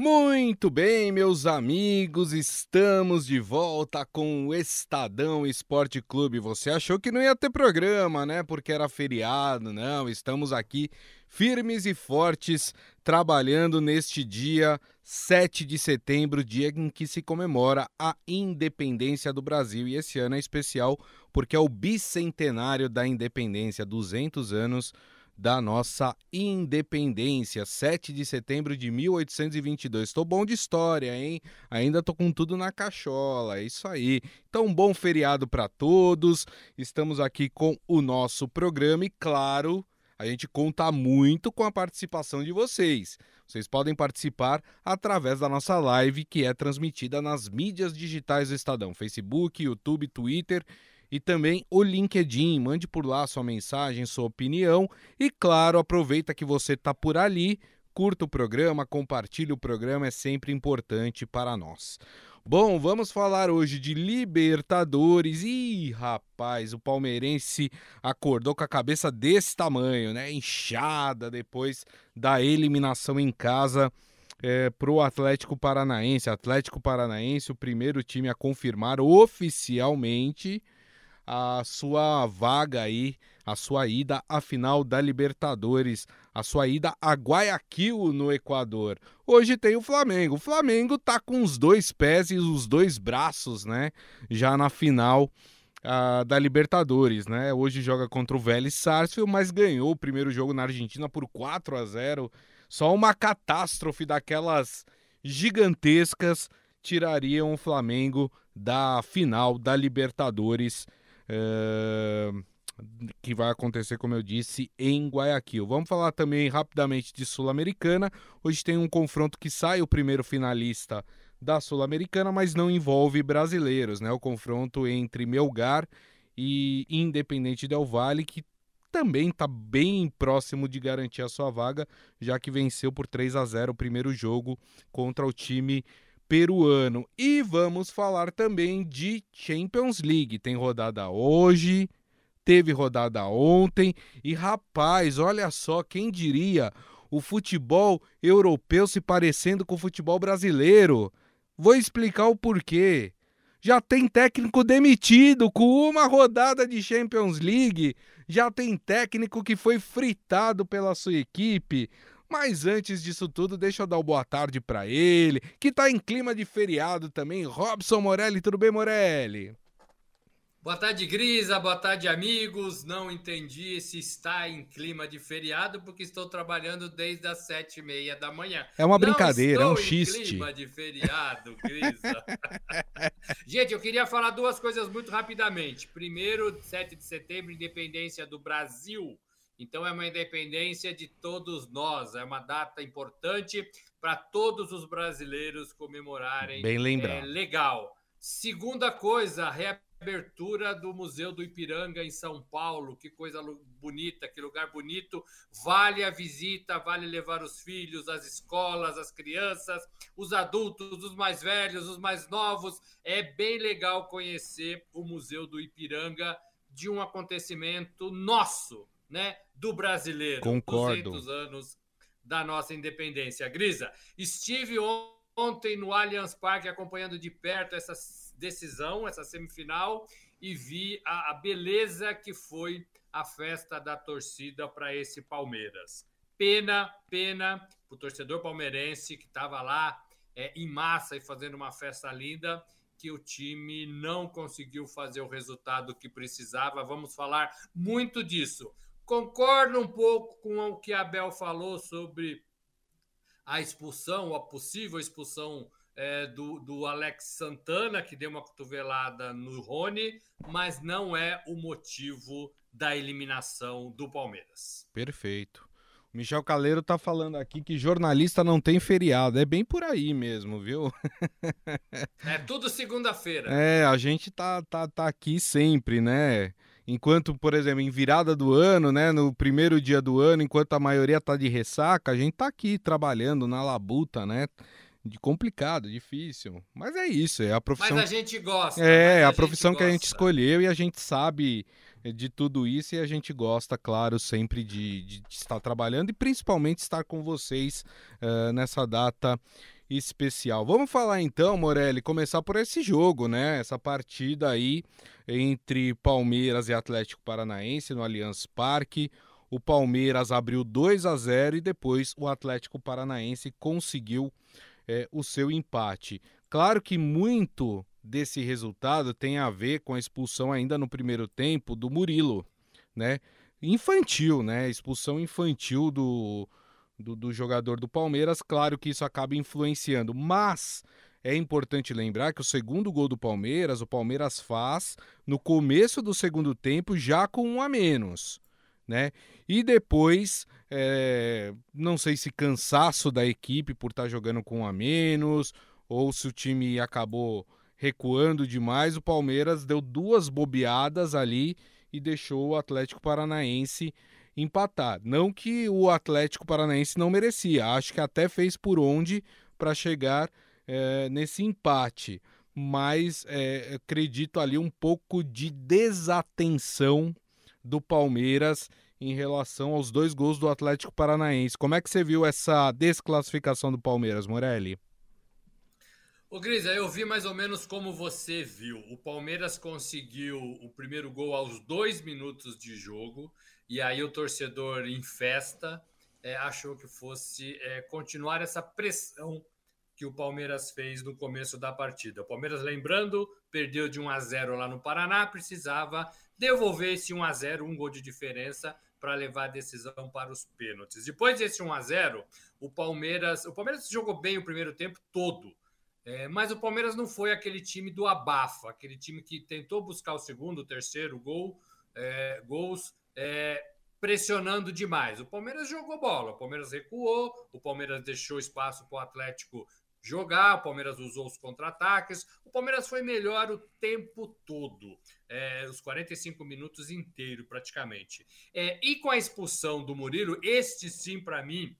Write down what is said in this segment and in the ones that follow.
Muito bem, meus amigos, estamos de volta com o Estadão Esporte Clube. Você achou que não ia ter programa, né? Porque era feriado. Não, estamos aqui firmes e fortes trabalhando neste dia 7 de setembro, dia em que se comemora a independência do Brasil. E esse ano é especial porque é o bicentenário da independência, 200 anos da nossa independência, 7 de setembro de 1822. Estou bom de história, hein? Ainda tô com tudo na cachola, é isso aí. Então, um bom feriado para todos. Estamos aqui com o nosso programa e, claro, a gente conta muito com a participação de vocês. Vocês podem participar através da nossa live que é transmitida nas mídias digitais do Estadão: Facebook, YouTube, Twitter e também o LinkedIn. Mande por lá sua mensagem, sua opinião e, claro, aproveita que você está por ali, curta o programa, compartilhe o programa, é sempre importante para nós. Bom, vamos falar hoje de Libertadores. Ih, rapaz, o palmeirense acordou com a cabeça desse tamanho, né? Inchada depois da eliminação em casa é, para o Atlético Paranaense. Atlético Paranaense, o primeiro time a confirmar oficialmente a sua vaga aí, a sua ida à final da Libertadores, a sua ida a Guayaquil no Equador. Hoje tem o Flamengo. O Flamengo tá com os dois pés e os dois braços, né? Já na final uh, da Libertadores, né? Hoje joga contra o Vélez Sarsfield, mas ganhou o primeiro jogo na Argentina por 4 a 0. Só uma catástrofe daquelas gigantescas tirariam o Flamengo da final da Libertadores que vai acontecer, como eu disse, em Guayaquil. Vamos falar também rapidamente de Sul-Americana. Hoje tem um confronto que sai o primeiro finalista da Sul-Americana, mas não envolve brasileiros, né? O confronto entre Melgar e Independente Del Valle, que também está bem próximo de garantir a sua vaga, já que venceu por 3 a 0 o primeiro jogo contra o time peruano. E vamos falar também de Champions League. Tem rodada hoje, teve rodada ontem e rapaz, olha só, quem diria o futebol europeu se parecendo com o futebol brasileiro? Vou explicar o porquê. Já tem técnico demitido com uma rodada de Champions League. Já tem técnico que foi fritado pela sua equipe. Mas antes disso tudo, deixa eu dar uma boa tarde para ele, que tá em clima de feriado também. Robson Morelli, tudo bem, Morelli? Boa tarde, Grisa. Boa tarde, amigos. Não entendi se está em clima de feriado, porque estou trabalhando desde as sete e meia da manhã. É uma brincadeira, é um xiste. clima de feriado, Grisa. Gente, eu queria falar duas coisas muito rapidamente. Primeiro, 7 de setembro, independência do Brasil. Então, é uma independência de todos nós, é uma data importante para todos os brasileiros comemorarem. Bem lembrado. É legal. Segunda coisa, reabertura do Museu do Ipiranga em São Paulo. Que coisa bonita, que lugar bonito. Vale a visita, vale levar os filhos, as escolas, as crianças, os adultos, os mais velhos, os mais novos. É bem legal conhecer o Museu do Ipiranga de um acontecimento nosso, né? do brasileiro. Concordo. 200 anos da nossa independência. Grisa, estive ontem no Allianz Parque acompanhando de perto essa decisão, essa semifinal, e vi a, a beleza que foi a festa da torcida para esse Palmeiras. Pena, pena para o torcedor palmeirense que estava lá é, em massa e fazendo uma festa linda que o time não conseguiu fazer o resultado que precisava. Vamos falar muito disso. Concordo um pouco com o que a Abel falou sobre a expulsão, a possível expulsão é, do, do Alex Santana, que deu uma cotovelada no Rony, mas não é o motivo da eliminação do Palmeiras. Perfeito. O Michel Caleiro tá falando aqui que jornalista não tem feriado. É bem por aí mesmo, viu? é tudo segunda-feira. É, a gente tá, tá, tá aqui sempre, né? Enquanto, por exemplo, em virada do ano, né, no primeiro dia do ano, enquanto a maioria tá de ressaca, a gente tá aqui trabalhando na labuta, né? De complicado, difícil. Mas é isso, é a profissão. Mas a gente gosta. É, a, a profissão que a gente escolheu e a gente sabe de tudo isso e a gente gosta, claro, sempre de, de estar trabalhando e principalmente estar com vocês uh, nessa data especial. Vamos falar então, Morelli, começar por esse jogo, né? Essa partida aí entre Palmeiras e Atlético Paranaense no Allianz Parque. O Palmeiras abriu 2 a 0 e depois o Atlético Paranaense conseguiu é, o seu empate. Claro que muito desse resultado tem a ver com a expulsão ainda no primeiro tempo do Murilo, né? Infantil, né? Expulsão infantil do, do, do jogador do Palmeiras. Claro que isso acaba influenciando, mas é importante lembrar que o segundo gol do Palmeiras, o Palmeiras faz no começo do segundo tempo, já com um a menos. Né? E depois, é, não sei se cansaço da equipe por estar tá jogando com um a menos, ou se o time acabou recuando demais, o Palmeiras deu duas bobeadas ali e deixou o Atlético Paranaense empatar. Não que o Atlético Paranaense não merecia, acho que até fez por onde para chegar é, nesse empate, mas é, acredito ali um pouco de desatenção do Palmeiras em relação aos dois gols do Atlético Paranaense. Como é que você viu essa desclassificação do Palmeiras, Morelli? Ô, Grisa, eu vi mais ou menos como você viu. O Palmeiras conseguiu o primeiro gol aos dois minutos de jogo, e aí o torcedor em festa é, achou que fosse é, continuar essa pressão que o Palmeiras fez no começo da partida. O Palmeiras, lembrando, perdeu de 1 a 0 lá no Paraná, precisava devolver esse 1 a 0 um gol de diferença para levar a decisão para os pênaltis. Depois desse 1 a 0 o Palmeiras, o Palmeiras jogou bem o primeiro tempo todo é, mas o Palmeiras não foi aquele time do abafa, aquele time que tentou buscar o segundo, o terceiro gol, é, gols é, pressionando demais. O Palmeiras jogou bola, o Palmeiras recuou, o Palmeiras deixou espaço para o Atlético jogar, o Palmeiras usou os contra-ataques, o Palmeiras foi melhor o tempo todo, é, os 45 minutos inteiro praticamente. É, e com a expulsão do Murilo, este sim para mim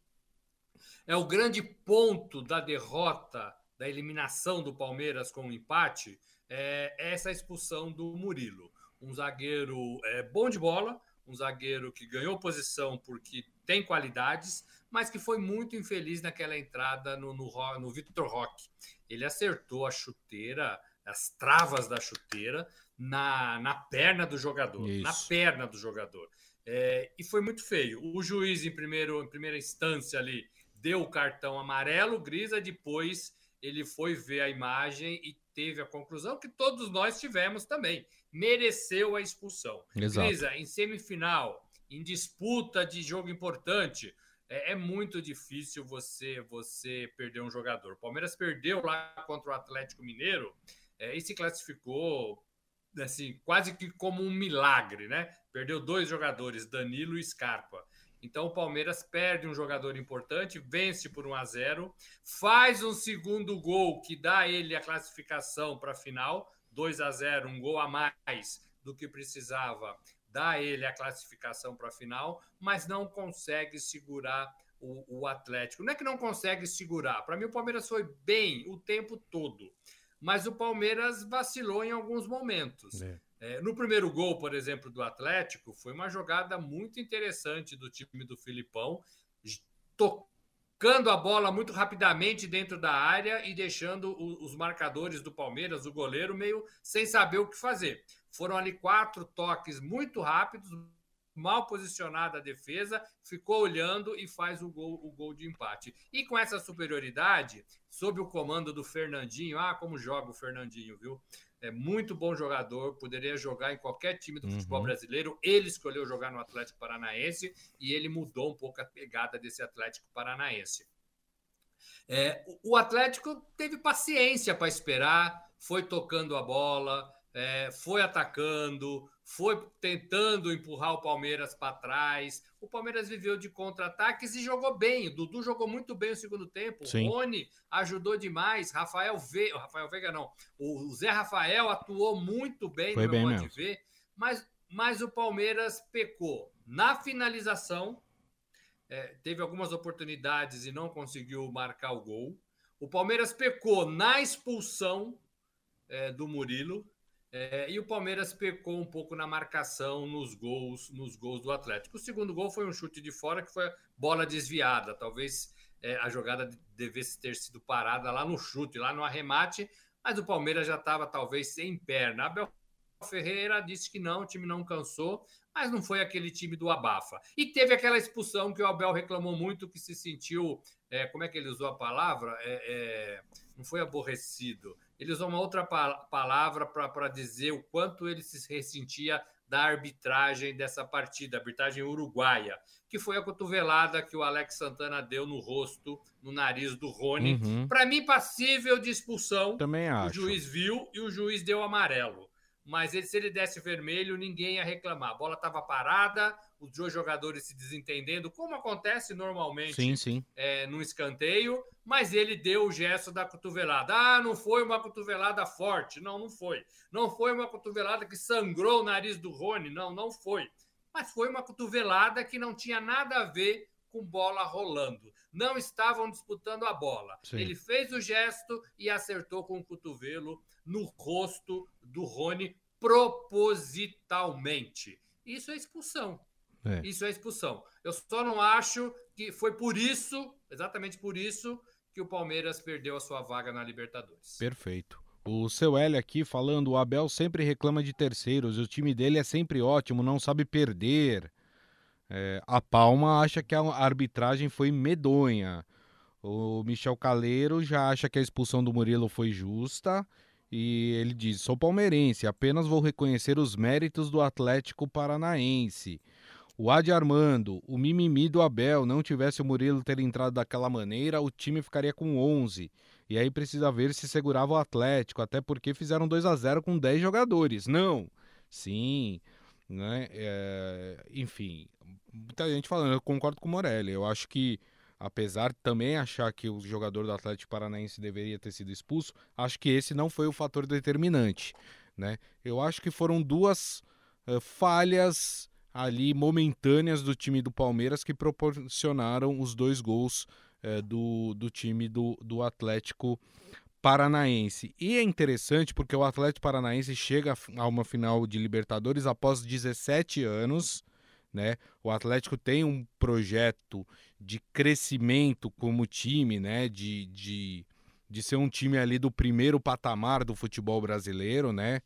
é o grande ponto da derrota da eliminação do Palmeiras com o um empate é essa expulsão do Murilo. Um zagueiro é, bom de bola, um zagueiro que ganhou posição porque tem qualidades, mas que foi muito infeliz naquela entrada no, no, no Victor Roque. Ele acertou a chuteira, as travas da chuteira, na, na perna do jogador. Isso. Na perna do jogador. É, e foi muito feio. O juiz, em, primeiro, em primeira instância ali, deu o cartão amarelo, Grisa, depois ele foi ver a imagem e teve a conclusão que todos nós tivemos também. Mereceu a expulsão. Exato. Grisa, em semifinal, em disputa de jogo importante, é, é, muito difícil você você perder um jogador. O Palmeiras perdeu lá contra o Atlético Mineiro é, e se classificou assim, quase que como um milagre, né? Perdeu dois jogadores, Danilo e Scarpa. Então o Palmeiras perde um jogador importante, vence por 1 a 0, faz um segundo gol que dá ele a classificação para a final, 2 a 0, um gol a mais do que precisava, dá ele a classificação para a final, mas não consegue segurar o, o, Atlético. Não é que não consegue segurar, para mim o Palmeiras foi bem o tempo todo, mas o Palmeiras vacilou em alguns momentos. É. É, no primeiro gol, por exemplo, do Atlético, foi uma jogada muito interessante do time do Filipão, tocando a bola muito rapidamente dentro da área e deixando os marcadores do Palmeiras, o goleiro, meio sem saber o que fazer. Foram ali quatro toques muito rápidos, mal posicionada a defesa, ficou olhando e faz o gol, o gol de empate. E com essa superioridade, sob o comando do Fernandinho, ah, como joga o Fernandinho, viu? É muito bom jogador, poderia jogar em qualquer time do uhum. futebol brasileiro. Ele escolheu jogar no Atlético Paranaense e ele mudou um pouco a pegada desse Atlético Paranaense. É, o Atlético teve paciência para esperar, foi tocando a bola, é, foi atacando, foi tentando empurrar o Palmeiras para trás. O Palmeiras viveu de contra-ataques e jogou bem. O Dudu jogou muito bem o segundo tempo. Sim. O Rony ajudou demais. Rafael Veiga, Rafael Veiga não. O Zé Rafael atuou muito bem foi no bem modo de ver, mas, mas o Palmeiras pecou na finalização. É, teve algumas oportunidades e não conseguiu marcar o gol. O Palmeiras pecou na expulsão é, do Murilo É, e o Palmeiras pecou um pouco na marcação nos gols, nos gols do Atlético. O segundo gol foi um chute de fora que foi bola desviada. Talvez é, a jogada devesse ter sido parada lá no chute, lá no arremate, mas o Palmeiras já estava talvez sem perna. Abel Ferreira disse que não, o time não cansou, mas não foi aquele time do abafa. E teve aquela expulsão que o Abel reclamou muito, que se sentiu, é, como é que ele usou a palavra? É, é não foi aborrecido. Ele usou uma outra palavra para dizer o quanto ele se ressentia da arbitragem dessa partida, arbitragem uruguaia, que foi a cotovelada que o Alex Santana deu no rosto, no nariz do Rony. Uhum. Para mim, passível de expulsão. Também acho. O juiz viu e o juiz deu amarelo mas ele, se ele desse vermelho, ninguém ia reclamar. A bola estava parada, os dois jogadores se desentendendo, como acontece normalmente sim, sim. É, no escanteio, mas ele deu o gesto da cotovelada. Ah, não foi uma cotovelada forte. Não, não foi. Não foi uma cotovelada que sangrou o nariz do Rony. Não, não foi. Mas foi uma cotovelada que não tinha nada a ver com bola rolando. Não estavam disputando a bola. Sim. Ele fez o gesto e acertou com o cotovelo no rosto do Rony propositalmente. Isso é expulsão. É. Isso é expulsão. Eu só não acho que foi por isso, exatamente por isso, que o Palmeiras perdeu a sua vaga na Libertadores. Perfeito. O seu L aqui falando, o Abel sempre reclama de terceiros, o time dele é sempre ótimo, não sabe perder. É, a Palma acha que a arbitragem foi medonha. O Michel Caleiro já acha que a expulsão do Murilo foi justa. E ele diz: Sou palmeirense, apenas vou reconhecer os méritos do Atlético Paranaense. O Adi Armando, o mimimi do Abel, não tivesse o Murilo ter entrado daquela maneira, o time ficaria com 11. E aí precisa ver se segurava o Atlético, até porque fizeram 2 a 0 com 10 jogadores. Não. Sim, né? É, enfim, muita gente falando, eu concordo com o Morelli. Eu acho que, apesar também achar que o jogador do Atlético Paranaense deveria ter sido expulso, acho que esse não foi o fator determinante. Né? Eu acho que foram duas uh, falhas ali momentâneas do time do Palmeiras que proporcionaram os dois gols uh, do, do time do, do Atlético Paranaense. E é interessante porque o Atlético Paranaense chega a uma final de Libertadores após 17 anos né? O Atlético tem um projeto de crescimento como time, né? De, de, de ser um time ali do primeiro patamar do futebol brasileiro, né?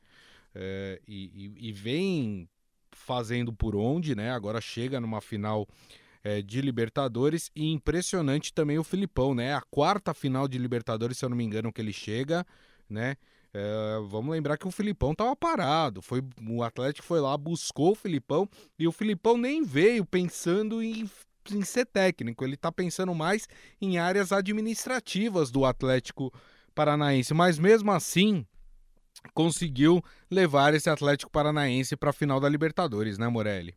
É, e, e, e, vem fazendo por onde, né? Agora chega numa final é, de Libertadores e impressionante também o Filipão, né? A quarta final de Libertadores, se eu não me engano, que ele chega, né? É, vamos lembrar que o Filipão estava parado. Foi, o Atlético foi lá, buscou o Filipão e o Filipão nem veio pensando em, em ser técnico. Ele está pensando mais em áreas administrativas do Atlético Paranaense. Mas mesmo assim, conseguiu levar esse Atlético Paranaense para a final da Libertadores, né, Morelli?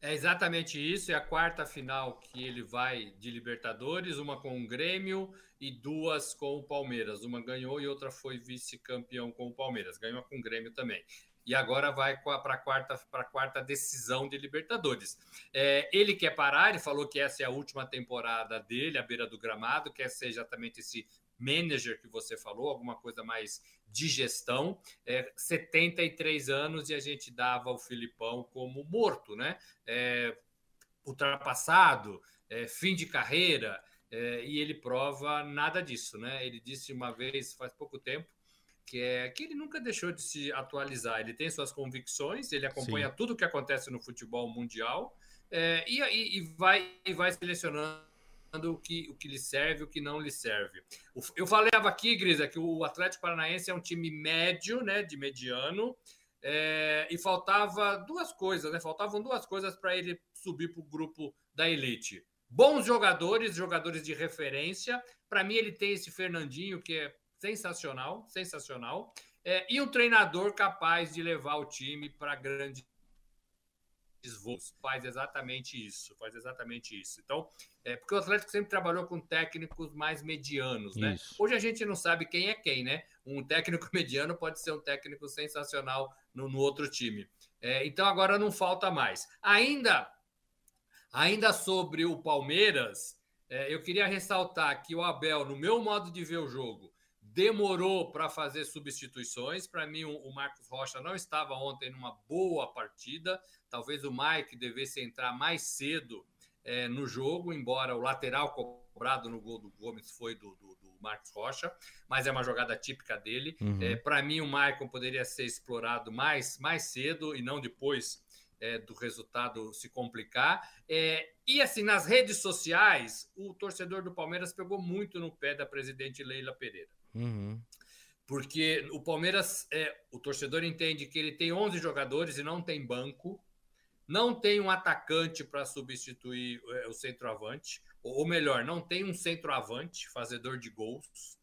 É exatamente isso. É a quarta final que ele vai de Libertadores, uma com o Grêmio e duas com o Palmeiras. Uma ganhou e outra foi vice-campeão com o Palmeiras. Ganhou com o Grêmio também. E agora vai para a quarta, quarta decisão de Libertadores. É, ele quer parar, ele falou que essa é a última temporada dele, à beira do gramado, quer ser exatamente esse manager que você falou, alguma coisa mais de gestão. É, 73 anos e a gente dava o Filipão como morto, né? É, ultrapassado, é, fim de carreira, é, e ele prova nada disso, né? Ele disse uma vez, faz pouco tempo, que é que ele nunca deixou de se atualizar. Ele tem suas convicções, ele acompanha Sim. tudo o que acontece no futebol mundial é, e, e, e, vai, e vai selecionando o que, o que lhe serve, o que não lhe serve. Eu falava aqui, Grisa, que o Atlético Paranaense é um time médio, né, de mediano, é, e faltava duas coisas, né? Faltavam duas coisas para ele subir para o grupo da elite. Bons jogadores, jogadores de referência. Para mim, ele tem esse Fernandinho que é sensacional, sensacional. É, e um treinador capaz de levar o time para grande voos. Faz exatamente isso, faz exatamente isso. Então, é porque o Atlético sempre trabalhou com técnicos mais medianos, né? Isso. Hoje a gente não sabe quem é quem, né? Um técnico mediano pode ser um técnico sensacional no, no outro time. É, então agora não falta mais. Ainda, ainda sobre o Palmeiras, é, eu queria ressaltar que o Abel, no meu modo de ver o jogo, demorou para fazer substituições. Para mim, o Marcos Rocha não estava ontem numa boa partida. Talvez o Mike devesse entrar mais cedo é, no jogo, embora o lateral cobrado no gol do Gomes foi do, do, do Marcos Rocha, mas é uma jogada típica dele. Uhum. É, Para mim, o Maicon poderia ser explorado mais, mais cedo e não depois é, do resultado se complicar. É, e assim, nas redes sociais, o torcedor do Palmeiras pegou muito no pé da presidente Leila Pereira. Uhum. Porque o Palmeiras, é, o torcedor entende que ele tem 11 jogadores e não tem banco, não tem um atacante para substituir é, o centroavante, ou melhor, não tem um centroavante fazedor de gols.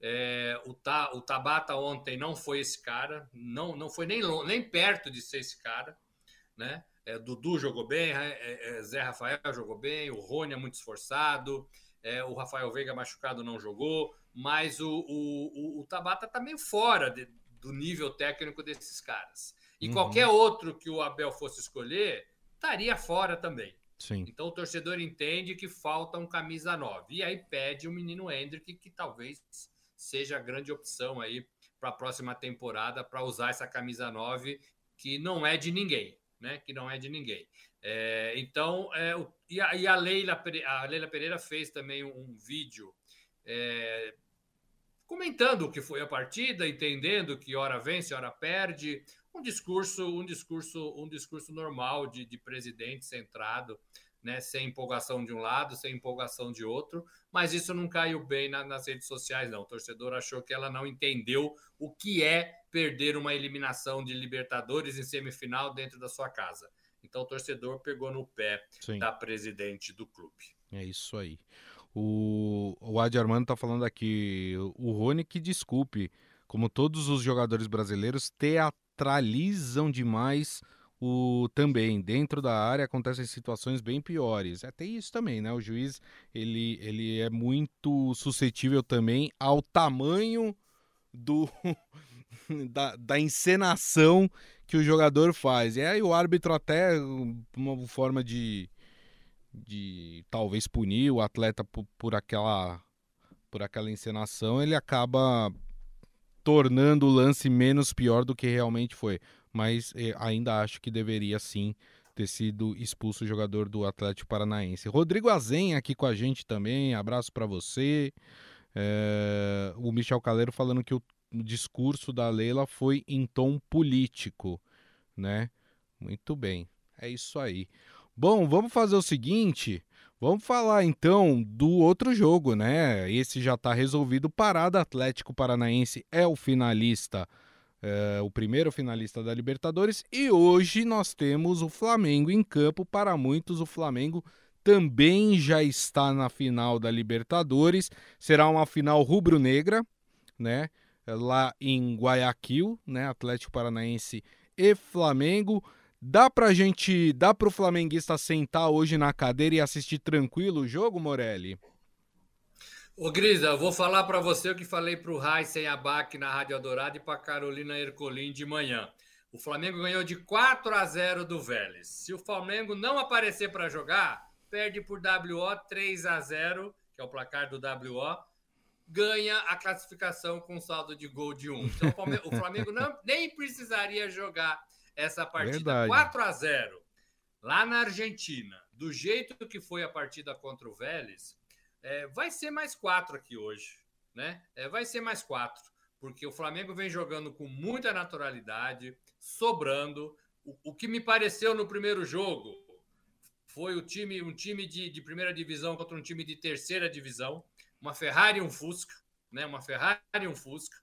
É, o, Ta, o Tabata ontem não foi esse cara, não, não foi nem, nem perto de ser esse cara né? É, Dudu jogou bem, é, é, Zé Rafael jogou bem, o Rony é muito esforçado, é, o Rafael Veiga machucado não jogou, mas o, o, o Tabata está meio fora de, do nível técnico desses caras. E uhum. qualquer outro que o Abel fosse escolher, estaria fora também. Sim. Então o torcedor entende que falta um camisa 9. E aí pede o menino Hendrick, que talvez seja a grande opção aí para a próxima temporada para usar essa camisa 9, que não é de ninguém né, que não é de ninguém. É, então, é, e, a, e a, Leila, a Leila Pereira fez também um, um vídeo é, comentando o que foi a partida, entendendo que hora vence, hora perde, um discurso, um discurso, um discurso normal de, de presidente centrado, né, sem empolgação de um lado, sem empolgação de outro, mas isso não caiu bem na, nas redes sociais, não. O torcedor achou que ela não entendeu o que é perder uma eliminação de Libertadores em semifinal dentro da sua casa. Então o torcedor pegou no pé Sim. da presidente do clube. É isso aí. O, o Adi Armando está falando aqui, o Rony que desculpe, como todos os jogadores brasileiros, teatralizam demais o também dentro da área acontecem situações bem piores. É, tem isso também, né? O juiz ele, ele é muito suscetível também ao tamanho do da, da encenação que o jogador faz. E aí o árbitro até uma forma de, de talvez punir o atleta por, por aquela por aquela encenação, ele acaba tornando o lance menos pior do que realmente foi. Mas eh, ainda acho que deveria sim ter sido expulso o jogador do Atlético Paranaense. Rodrigo Azen aqui com a gente também, abraço para você. É, o Michel Caleiro falando que o discurso da Leila foi em tom político, né? Muito bem, é isso aí. Bom, vamos fazer o seguinte, vamos falar então do outro jogo, né? Esse já está resolvido. Parada Atlético Paranaense é o finalista, é, o primeiro finalista da Libertadores. E hoje nós temos o Flamengo em campo. Para muitos, o Flamengo também já está na final da Libertadores. Será uma final rubro-negra, né? lá em Guayaquil, né? Atlético Paranaense e Flamengo. Dá pra gente, dá pro flamenguista sentar hoje na cadeira e assistir tranquilo o jogo, Morelli? Ô Grisa, eu vou falar para você o que falei pro Raíssen Abac na Rádio Dourada e para Carolina Ercolim de manhã. O Flamengo ganhou de 4 a 0 do Vélez. Se o Flamengo não aparecer para jogar, perde por WO 3 a 0, que é o placar do WO ganha a classificação com saldo de gol de 1. Então o Flamengo não, nem precisaria jogar essa partida Verdade. 4 a 0 lá na Argentina. Do jeito que foi a partida contra o Vélez, é, vai ser mais quatro aqui hoje, né? É, vai ser mais quatro, porque o Flamengo vem jogando com muita naturalidade, sobrando. O, o que me pareceu no primeiro jogo foi o time, um time de, de primeira divisão contra um time de terceira divisão uma Ferrari e um Fusca, né? Uma Ferrari e um Fusca.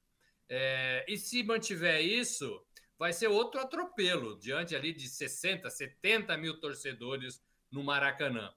É, e se mantiver isso, vai ser outro atropelo diante ali de 60, 70 mil torcedores no Maracanã.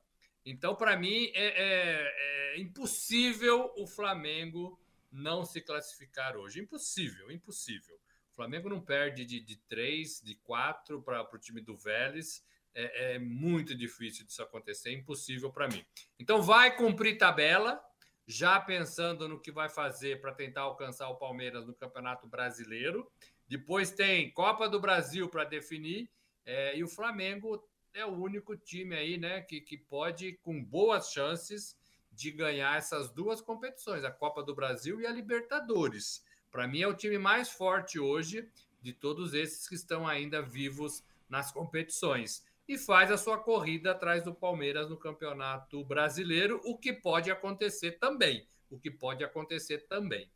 Então, para mim, é, é, é, impossível o Flamengo não se classificar hoje. Impossível, impossível. O Flamengo não perde de, de 3, de 4 para o time do Vélez. É, é muito difícil disso acontecer, impossível para mim. Então, vai cumprir tabela, já pensando no que vai fazer para tentar alcançar o Palmeiras no Campeonato Brasileiro. Depois tem Copa do Brasil para definir, é, e o Flamengo é o único time aí, né, que, que pode, com boas chances, de ganhar essas duas competições, a Copa do Brasil e a Libertadores. Para mim, é o time mais forte hoje de todos esses que estão ainda vivos nas competições. E faz a sua corrida atrás do Palmeiras no Campeonato Brasileiro, o que pode acontecer também. O que pode acontecer também.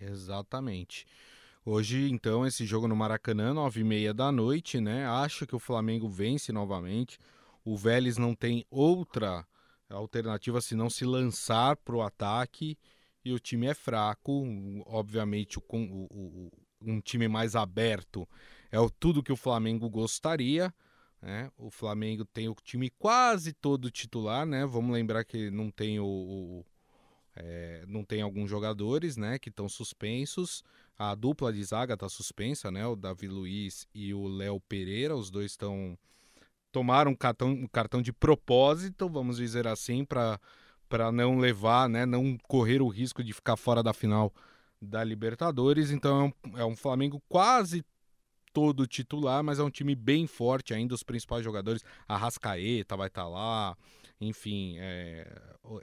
Exatamente. Hoje, então, esse jogo no Maracanã, nove e meia da noite, né? Acho que o Flamengo vence novamente. O Vélez não tem outra alternativa senão se lançar para o ataque e o time é fraco. Obviamente, o, o, o, um time mais aberto é o, tudo que o Flamengo gostaria. Né? O Flamengo tem o time quase todo titular, né? Vamos lembrar que não tem o é, não tem alguns jogadores, né, que estão suspensos. A dupla de zaga está suspensa, né? O Davi Luiz e o Léo Pereira, os dois estão tomaram cartão, cartão de propósito, vamos dizer assim, para para não levar, né, não correr o risco de ficar fora da final da Libertadores. Então é um, é um Flamengo quase todo titular, mas é um time bem forte ainda. Os principais jogadores, a Rascaeta vai estar tá lá, enfim, é,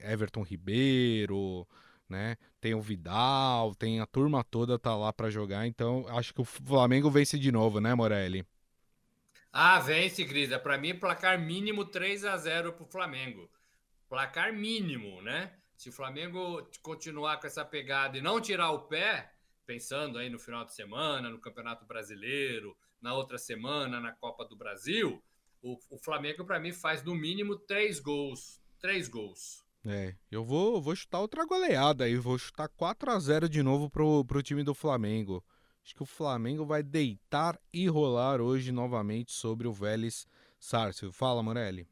Everton Ribeiro, né? Tem o Vidal, tem a turma toda tá lá para jogar. Então acho que o Flamengo vence de novo, né, Morelli? Ah, vence, Grisa. Para mim, placar mínimo 3 a 0 para o Flamengo. Placar mínimo, né? Se o Flamengo continuar com essa pegada e não tirar o pé, pensando aí no final de semana, no Campeonato Brasileiro, na outra semana, na Copa do Brasil, o, o Flamengo, para mim, faz no mínimo três gols. Três gols. É, eu vou, vou chutar outra goleada aí, vou chutar 4 a 0 de novo pro, pro time do Flamengo. Acho que o Flamengo vai deitar e rolar hoje novamente sobre o Vélez Sarsfield. Fala, Morelli.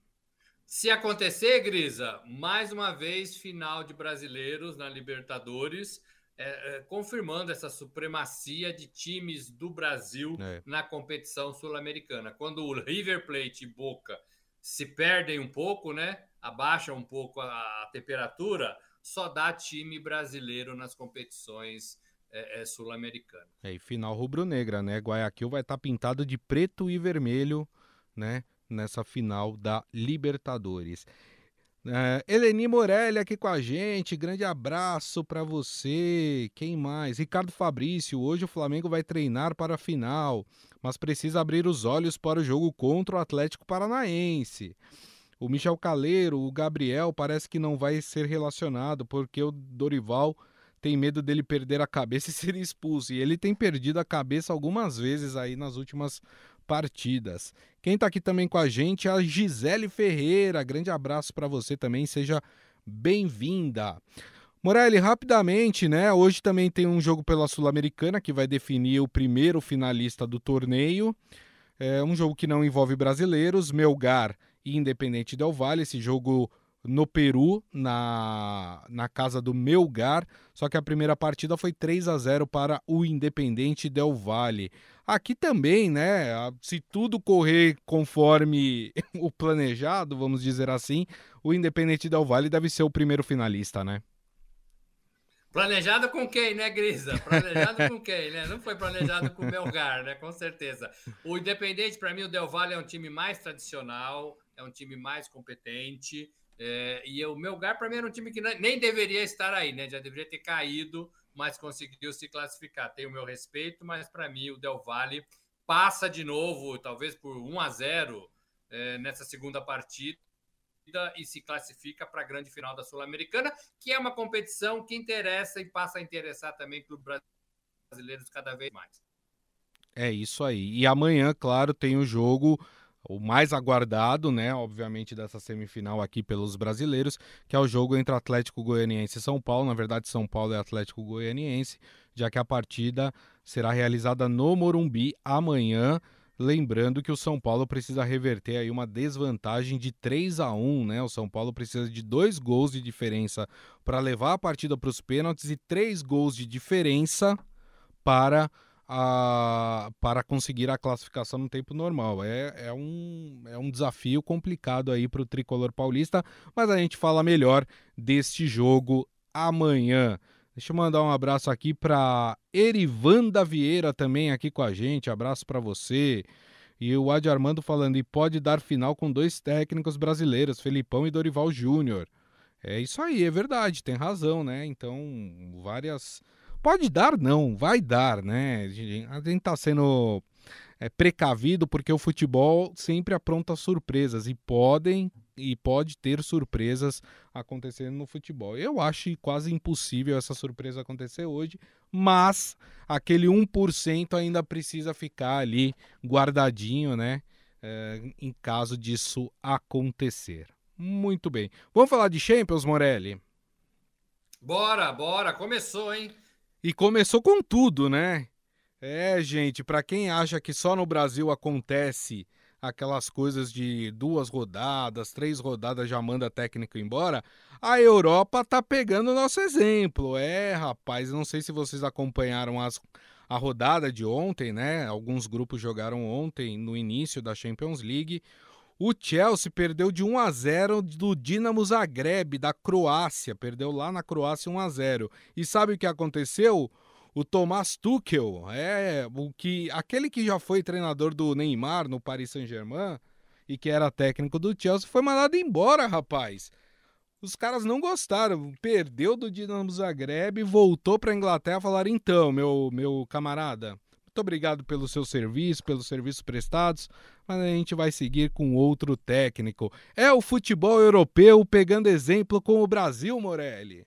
Se acontecer, Grisa, mais uma vez final de brasileiros na Libertadores, é, é, confirmando essa supremacia de times do Brasil é. na competição sul-americana. Quando o River Plate e Boca se perdem um pouco, né? Abaixa um pouco a, a temperatura, só dá time brasileiro nas competições é, é sul-americana. É, e final rubro-negra, né? Guayaquil vai estar tá pintado de preto e vermelho, né? Nessa final da Libertadores. É, Eleni Morelli aqui com a gente, grande abraço para você. Quem mais? Ricardo Fabrício, hoje o Flamengo vai treinar para a final, mas precisa abrir os olhos para o jogo contra o Atlético Paranaense. O Michel Caleiro, o Gabriel, parece que não vai ser relacionado, porque o Dorival tem medo dele perder a cabeça e ser expulso. E ele tem perdido a cabeça algumas vezes aí nas últimas partidas. Quem está aqui também com a gente é a Gisele Ferreira. Grande abraço para você também, seja bem-vinda. Morelli, rapidamente, né? Hoje também tem um jogo pela Sul-Americana que vai definir o primeiro finalista do torneio. É um jogo que não envolve brasileiros, Melgar e Independente Del Valle. Esse jogo no Peru, na, na casa do Melgar, só que a primeira partida foi 3 a 0 para o Independente Del Valle. Aqui também, né, se tudo correr conforme o planejado, vamos dizer assim, o Independente Del Valle deve ser o primeiro finalista, né? Planejado com quem, né, Grisa? Planejado com quem, né? Não foi planejado com o Melgar, né? Com certeza. O Independente, para mim, o Del Valle é um time mais tradicional, é um time mais competente. É, e o Melgar, para mim, era um time que nem deveria estar aí, né? Já deveria ter caído, mas conseguiu se classificar. Tem o meu respeito, mas para mim o Del Valle passa de novo, talvez por 1 a 0 é, nessa segunda partida e se classifica para a grande final da Sul-Americana, que é uma competição que interessa e passa a interessar também os brasileiros cada vez mais. É isso aí. E amanhã, claro, tem o jogo o mais aguardado, né, obviamente, dessa semifinal aqui pelos brasileiros, que é o jogo entre Atlético Goianiense e São Paulo. Na verdade, São Paulo e Atlético Goianiense, já que a partida será realizada no Morumbi amanhã. Lembrando que o São Paulo precisa reverter aí uma desvantagem de 3 a 1, né? O São Paulo precisa de dois gols de diferença para levar a partida para os pênaltis e três gols de diferença para a, para conseguir a classificação no tempo normal. É, é, um, é um desafio complicado aí para o tricolor paulista, mas a gente fala melhor deste jogo amanhã. Deixa eu mandar um abraço aqui para Erivanda Vieira também aqui com a gente. Abraço para você. E o Adi Armando falando, e pode dar final com dois técnicos brasileiros, Felipão e Dorival Júnior. É isso aí, é verdade, tem razão, né? Então, várias. Pode dar, não, vai dar, né? A gente tá sendo é, precavido porque o futebol sempre apronta surpresas e podem e pode ter surpresas acontecendo no futebol. Eu acho quase impossível essa surpresa acontecer hoje, mas aquele 1% ainda precisa ficar ali guardadinho, né? É, em caso disso acontecer. Muito bem. Vamos falar de Champions, Morelli? Bora, bora. Começou, hein? E começou com tudo, né? É, gente, para quem acha que só no Brasil acontece aquelas coisas de duas rodadas, três rodadas já manda técnico embora, a Europa tá pegando o nosso exemplo. É, rapaz, não sei se vocês acompanharam as, a rodada de ontem, né? Alguns grupos jogaram ontem no início da Champions League. O Chelsea perdeu de 1 a 0 do Dinamo Zagreb da Croácia, perdeu lá na Croácia 1 a 0. E sabe o que aconteceu? O Tomás Tuchel, é o que aquele que já foi treinador do Neymar no Paris Saint-Germain e que era técnico do Chelsea foi mandado embora, rapaz. Os caras não gostaram, perdeu do Dinamo Zagreb, voltou para a Inglaterra falaram: "Então, meu meu camarada, muito obrigado pelo seu serviço, pelos serviços prestados, mas a gente vai seguir com outro técnico. É o futebol europeu pegando exemplo com o Brasil, Morelli.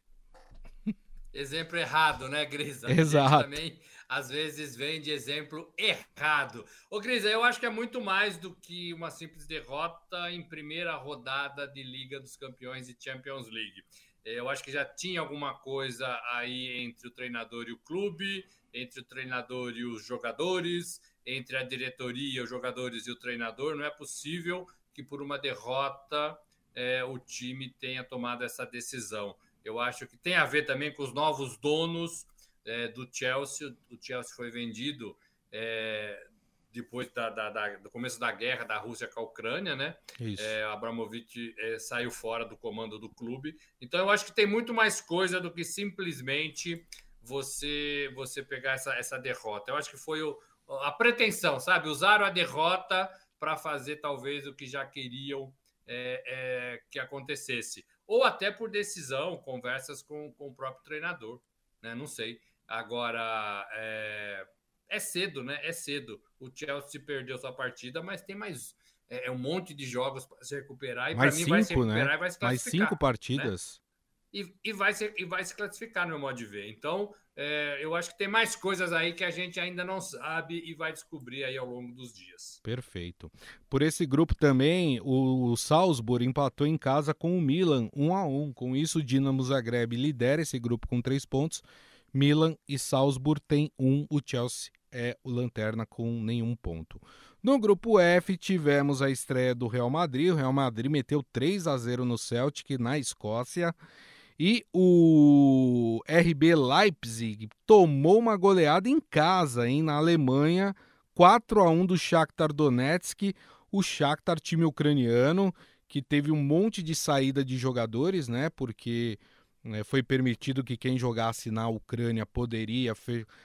Exemplo errado, né, Grisa? Exato. também às vezes vem de exemplo errado. Ô, Grisa, eu acho que é muito mais do que uma simples derrota em primeira rodada de Liga dos Campeões e Champions League. Eu acho que já tinha alguma coisa aí entre o treinador e o clube, entre o treinador e os jogadores, entre a diretoria, os jogadores e o treinador. Não é possível que por uma derrota é, o time tenha tomado essa decisão. Eu acho que tem a ver também com os novos donos é, do Chelsea. O Chelsea foi vendido é, depois da, da, da, do começo da guerra da Rússia com a Ucrânia, né? Isso. É, Abramovich é, saiu fora do comando do clube. Então eu acho que tem muito mais coisa do que simplesmente você você pegar essa, essa derrota. Eu acho que foi o, a pretensão, sabe? Usaram a derrota para fazer talvez o que já queriam é, é, que acontecesse. Ou até por decisão, conversas com, com o próprio treinador, né? Não sei. Agora, é, cedo, né? É cedo. O Chelsea perdeu sua partida, mas tem mais é, é um monte de jogos para se recuperar e para mim cinco, vai se recuperar né? e vai se classificar. Mais cinco partidas. Né? E, e, vai se, e vai se classificar, no meu modo de ver. Então, é, eu acho que tem mais coisas aí que a gente ainda não sabe e vai descobrir aí ao longo dos dias. Perfeito. Por esse grupo também, o Salzburg empatou em casa com o Milan, 1 a 1 Com isso, o Dinamo Zagreb lidera esse grupo com três pontos. Milan e Salzburg têm um, o Chelsea é o lanterna com nenhum ponto. No grupo F, tivemos a estreia do Real Madrid. O Real Madrid meteu 3 a 0 no Celtic, na Escócia. E o RB Leipzig tomou uma goleada em casa, hein, na Alemanha, 4 a 1 do Shakhtar Donetsk. O Shakhtar, time ucraniano, que teve um monte de saída de jogadores, né? Porque foi permitido que quem jogasse na Ucrânia poderia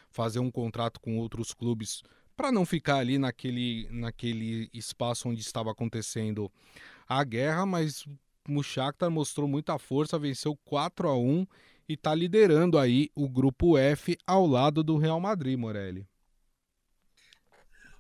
fazer um contrato com outros clubes para não ficar ali naquele, naquele espaço onde estava acontecendo a guerra, mas o Shakhtar mostrou muita força, venceu 4 a 1 e está liderando aí o grupo F ao lado do Real Madrid, Morelli.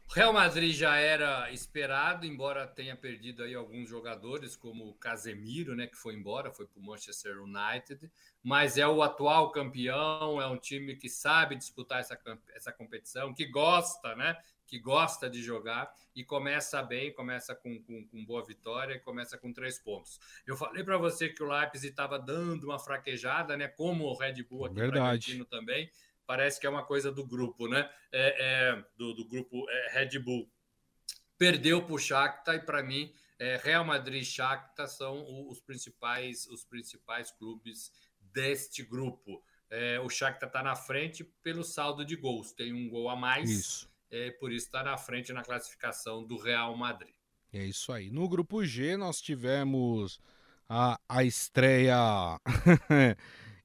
O Real Madrid já era esperado, embora tenha perdido aí alguns jogadores, como o Casemiro, né, que foi embora, foi para o Manchester United, mas é o atual campeão, é um time que sabe disputar essa, essa competição, que gosta, né, que gosta de jogar e começa bem, começa com, com, com boa vitória e começa com três pontos. Eu falei para você que o Leipzig estava dando uma fraquejada, né, como o Red Bull aqui Verdade. também, parece que é uma coisa do grupo, né? É, é do, do, grupo é, Red Bull. Perdeu para o Shakhtar e para mim é, Real Madrid e Shakhtar são os principais os principais clubes deste grupo. É, o Shakhtar está na frente pelo saldo de gols, tem um gol a mais. Isso. É, por isso está na frente na classificação do Real Madrid. É isso aí. No grupo G nós tivemos a, a estreia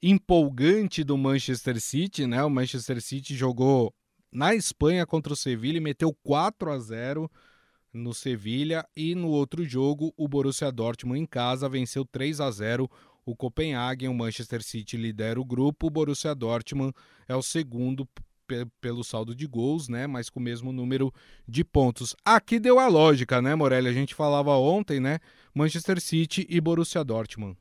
empolgante do Manchester City, né? O Manchester City jogou na Espanha contra o Sevilha e meteu 4 a 0 no Sevilha e no outro jogo o Borussia Dortmund em casa venceu 3 a 0 o Copenhagen, o Manchester City lidera o grupo, o Borussia Dortmund é o segundo pelo saldo de gols, né? Mas com o mesmo número de pontos. Aqui deu a lógica, né, Morelli? A gente falava ontem, né? Manchester City e Borussia Dortmund.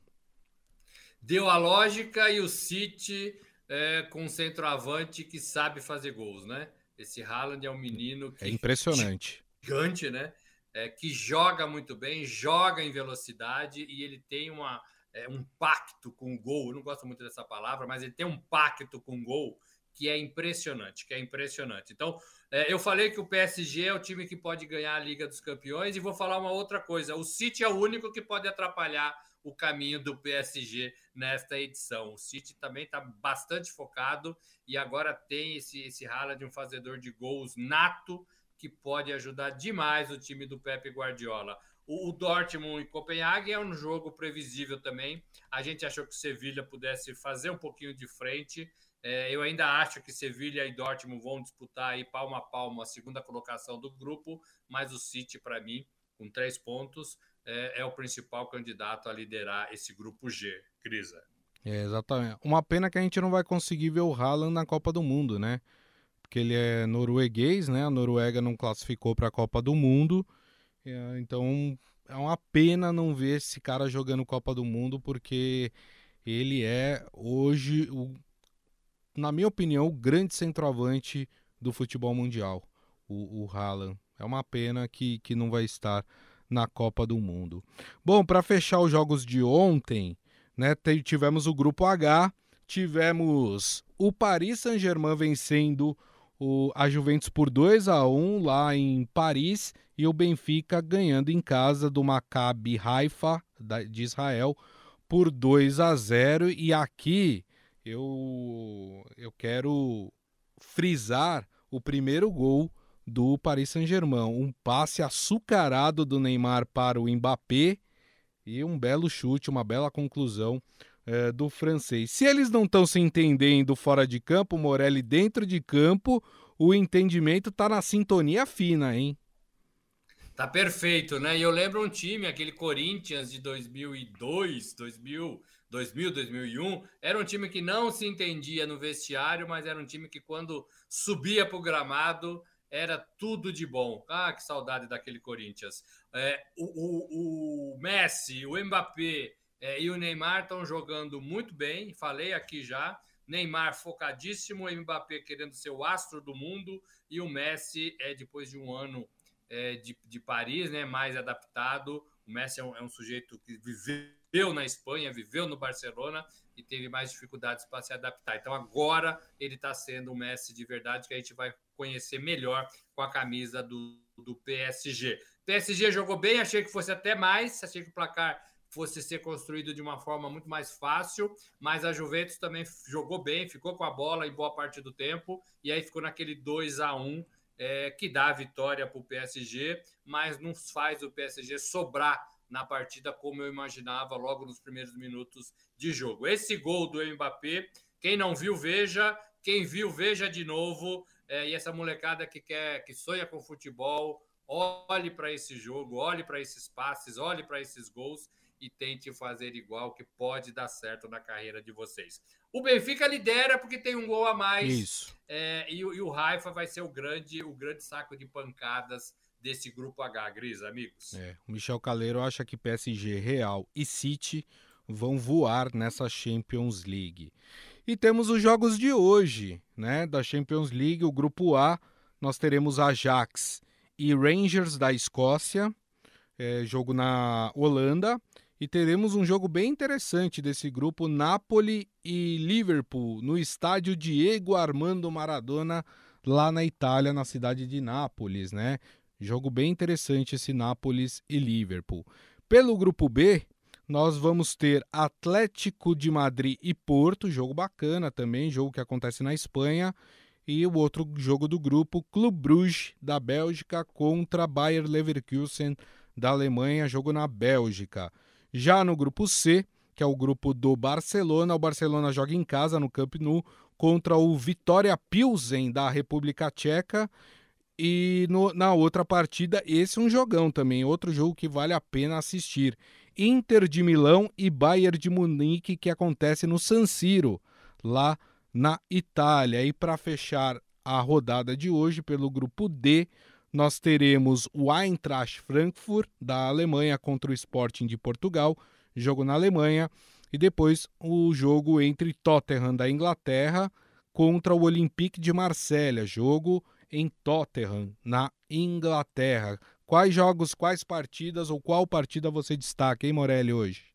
Deu a lógica e o City é, com um centroavante que sabe fazer gols, né? Esse Haaland é um menino que é impressionante, gigante, né? É, que joga muito bem, joga em velocidade e ele tem uma, é, um pacto com o gol. Eu não gosto muito dessa palavra, mas ele tem um pacto com o gol que é impressionante, que é impressionante. Então, é, eu falei que o PSG é o time que pode ganhar a Liga dos Campeões e vou falar uma outra coisa. O City é o único que pode atrapalhar o caminho do PSG nesta edição. O City também está bastante focado e agora tem esse, esse rala de um fazedor de gols nato que pode ajudar demais o time do Pepe Guardiola. O, o Dortmund e Copenhague é um jogo previsível também. A gente achou que o Sevilha pudesse fazer um pouquinho de frente é, eu ainda acho que Sevilha e Dortmund vão disputar aí palmo a palmo a segunda colocação do grupo, mas o City, para mim, com três pontos, é, é, o principal candidato a liderar esse grupo G. Crisa. É, exatamente. Uma pena que a gente não vai conseguir ver o Haaland na Copa do Mundo, né? Porque ele é norueguês, né? A Noruega não classificou para a Copa do Mundo. É, então é uma pena não ver esse cara jogando Copa do Mundo, porque ele é hoje o na minha opinião, o grande centroavante do futebol mundial, o, o Haaland. É uma pena que, que não vai estar na Copa do Mundo. Bom, para fechar os jogos de ontem, né, tivemos o grupo H, tivemos o Paris Saint-Germain vencendo o, a Juventus por 2 a 1 lá em Paris e o Benfica ganhando em casa do Maccabi Haifa da, de Israel por 2 a 0 e aqui eu, eu quero frisar o primeiro gol do Paris Saint-Germain. Um passe açucarado do Neymar para o Mbappé e um belo chute, uma bela conclusão é, do francês. Se eles não estão se entendendo fora de campo, Morelli dentro de campo, o entendimento está na sintonia fina, hein? Tá perfeito, né? E eu lembro um time, aquele Corinthians de 2002, 2000, 2000, 2001, era um time que não se entendia no vestiário, mas era um time que quando subia para o gramado era tudo de bom. Ah, que saudade daquele Corinthians. É, o, o, o, Messi, o Mbappé é, e o Neymar estão jogando muito bem, falei aqui já. Neymar focadíssimo, o Mbappé querendo ser o astro do mundo e o Messi é depois de um ano é, de, de Paris, né, mais adaptado. O Messi é um, é um sujeito que viveu viveu na Espanha, viveu no Barcelona e teve mais dificuldades para se adaptar. Então agora ele está sendo o Messi de verdade que a gente vai conhecer melhor com a camisa do, do PSG. PSG jogou bem, achei que fosse até mais, achei que o placar fosse ser construído de uma forma muito mais fácil, mas a Juventus também jogou bem, ficou com a bola em boa parte do tempo e aí ficou naquele 2 a 1 é, que dá a vitória para o PSG, mas não faz o PSG sobrar na partida como eu imaginava logo nos primeiros minutos de jogo. Esse gol do Mbappé, quem não viu, veja. Quem viu, veja de novo. É, e essa molecada que quer, que sonha com futebol, olhe para esse jogo, olhe para esses passes, olhe para esses gols e tente fazer igual, que pode dar certo na carreira de vocês. O Benfica lidera porque tem um gol a mais. Isso. É, e, e, o Raifa vai ser o grande, o grande saco de pancadas desse grupo H, Gris, amigos. É, o Michel Caleiro acha que PSG, Real e City vão voar nessa Champions League. E temos os jogos de hoje, né, da Champions League, o grupo A, nós teremos Ajax e Rangers da Escócia, é, jogo na Holanda, e teremos um jogo bem interessante desse grupo, Napoli e Liverpool, no estádio Diego Armando Maradona, lá na Itália, na cidade de Nápoles, né? Jogo bem interessante esse Nápoles e Liverpool. Pelo grupo B, nós vamos ter Atlético de Madrid e Porto, jogo bacana também, jogo que acontece na Espanha. E o outro jogo do grupo, Clube Bruges da Bélgica contra Bayer Leverkusen da Alemanha, jogo na Bélgica. Já no grupo C, que é o grupo do Barcelona, o Barcelona joga em casa no Camp Nou contra o Vitória Pilsen da República Tcheca E no, na outra partida, esse é um jogão também, outro jogo que vale a pena assistir. Inter de Milão e Bayern de Munique, que acontece no San Siro, lá na Itália. E para fechar a rodada de hoje, pelo grupo D, nós teremos o Eintracht Frankfurt, da Alemanha, contra o Sporting de Portugal, jogo na Alemanha. E depois o jogo entre Tottenham, da Inglaterra, contra o Olympique de Marselha, jogo em Tottenham, na Inglaterra. Quais jogos, quais partidas ou qual partida você destaca, hein, Morelli, hoje?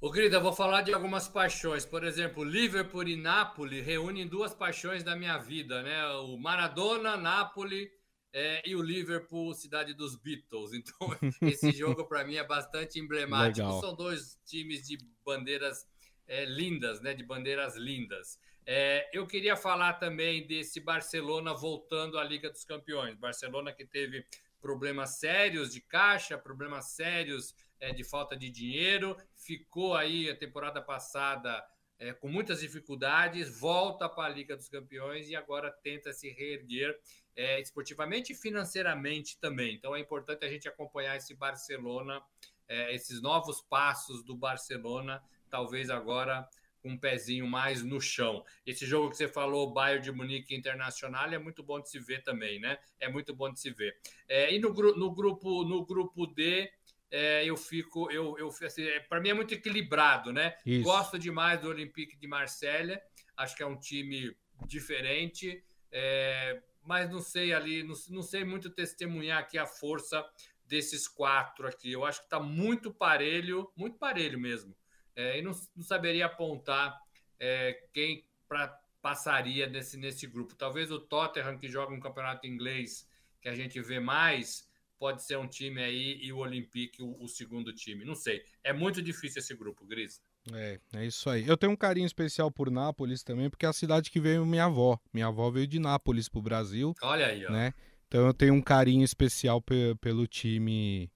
Ô, Grida, vou falar de algumas paixões. Por exemplo, Liverpool e Nápoles reúnem duas paixões da minha vida, né? O Maradona, Nápoles é, e o Liverpool, cidade dos Beatles. Então, esse jogo para mim é bastante emblemático. Legal. São dois times de bandeiras é, lindas, né? De bandeiras lindas. É, eu queria falar também desse Barcelona voltando à Liga dos Campeões. Barcelona que teve problemas sérios de caixa, problemas sérios é, de falta de dinheiro, ficou aí a temporada passada é, com muitas dificuldades, volta para a Liga dos Campeões e agora tenta se reerguer é, esportivamente e financeiramente também. Então é importante a gente acompanhar esse Barcelona, é, esses novos passos do Barcelona, talvez agora com um pezinho mais no chão. Esse jogo que você falou, Bayern de Munique Internacional, é muito bom de se ver também, né? É muito bom de se ver. É, e no, no, grupo, no grupo D, é, eu fico, eu, eu assim, é, para mim é muito equilibrado, né? Isso. Gosto demais do Olympique de Marselha, acho que é um time diferente, é, mas não sei ali, não, não sei muito testemunhar aqui a força desses quatro aqui. Eu acho que está muito parelho, muito parelho mesmo é, e não, não, saberia apontar é, quem pra, passaria nesse, nesse grupo. Talvez o Tottenham, que joga um campeonato inglês que a gente vê mais, pode ser um time aí e o Olympique o, o segundo time. Não sei. É muito difícil esse grupo, Gris. É, é isso aí. Eu tenho um carinho especial por Nápoles também, porque é a cidade que veio minha avó. Minha avó veio de Nápoles para o Brasil. Olha aí, ó. Né? Então eu tenho um carinho especial pelo time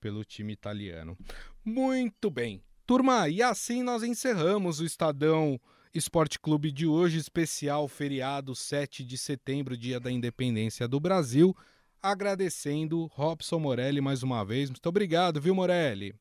pelo time italiano. Muito bem. Turma, e assim nós encerramos o Estadão Esporte Clube de hoje, especial feriado 7 de setembro, dia da independência do Brasil. Agradecendo Robson Morelli mais uma vez. Muito obrigado, viu, Morelli?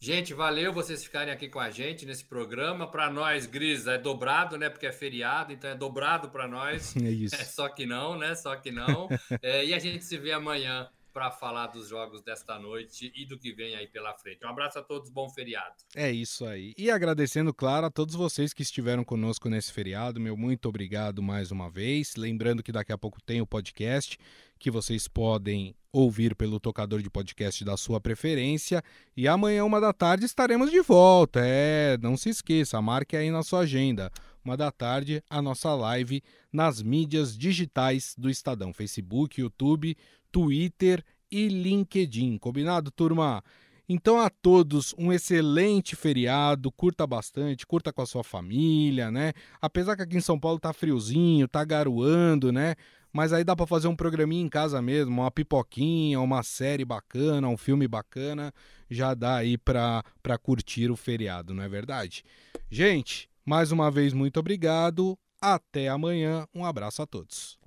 Gente, valeu vocês ficarem aqui com a gente nesse programa. Para nós, Gris, é dobrado, né? Porque é feriado, então é dobrado para nós. É isso. É, só que não, né? Só que não. é, e a gente se vê amanhã para falar dos jogos desta noite e do que vem aí pela frente. Um abraço a todos, bom feriado. É isso aí. E agradecendo, claro, a todos vocês que estiveram conosco nesse feriado, meu muito obrigado mais uma vez. Lembrando que daqui a pouco tem o podcast que vocês podem ouvir pelo tocador de podcast da sua preferência. E amanhã, uma da tarde, estaremos de volta. É, não se esqueça, marque aí na sua agenda. Uma da tarde, a nossa live nas mídias digitais do Estadão: Facebook, YouTube, Twitter e LinkedIn. Combinado, turma? Então a todos um excelente feriado, curta bastante, curta com a sua família, né? Apesar que aqui em São Paulo tá friozinho, tá garoando, né? Mas aí dá para fazer um programinha em casa mesmo, uma pipoquinha, uma série bacana, um filme bacana, já dá aí para curtir o feriado, não é verdade? Gente, mais uma vez muito obrigado, até amanhã, um abraço a todos.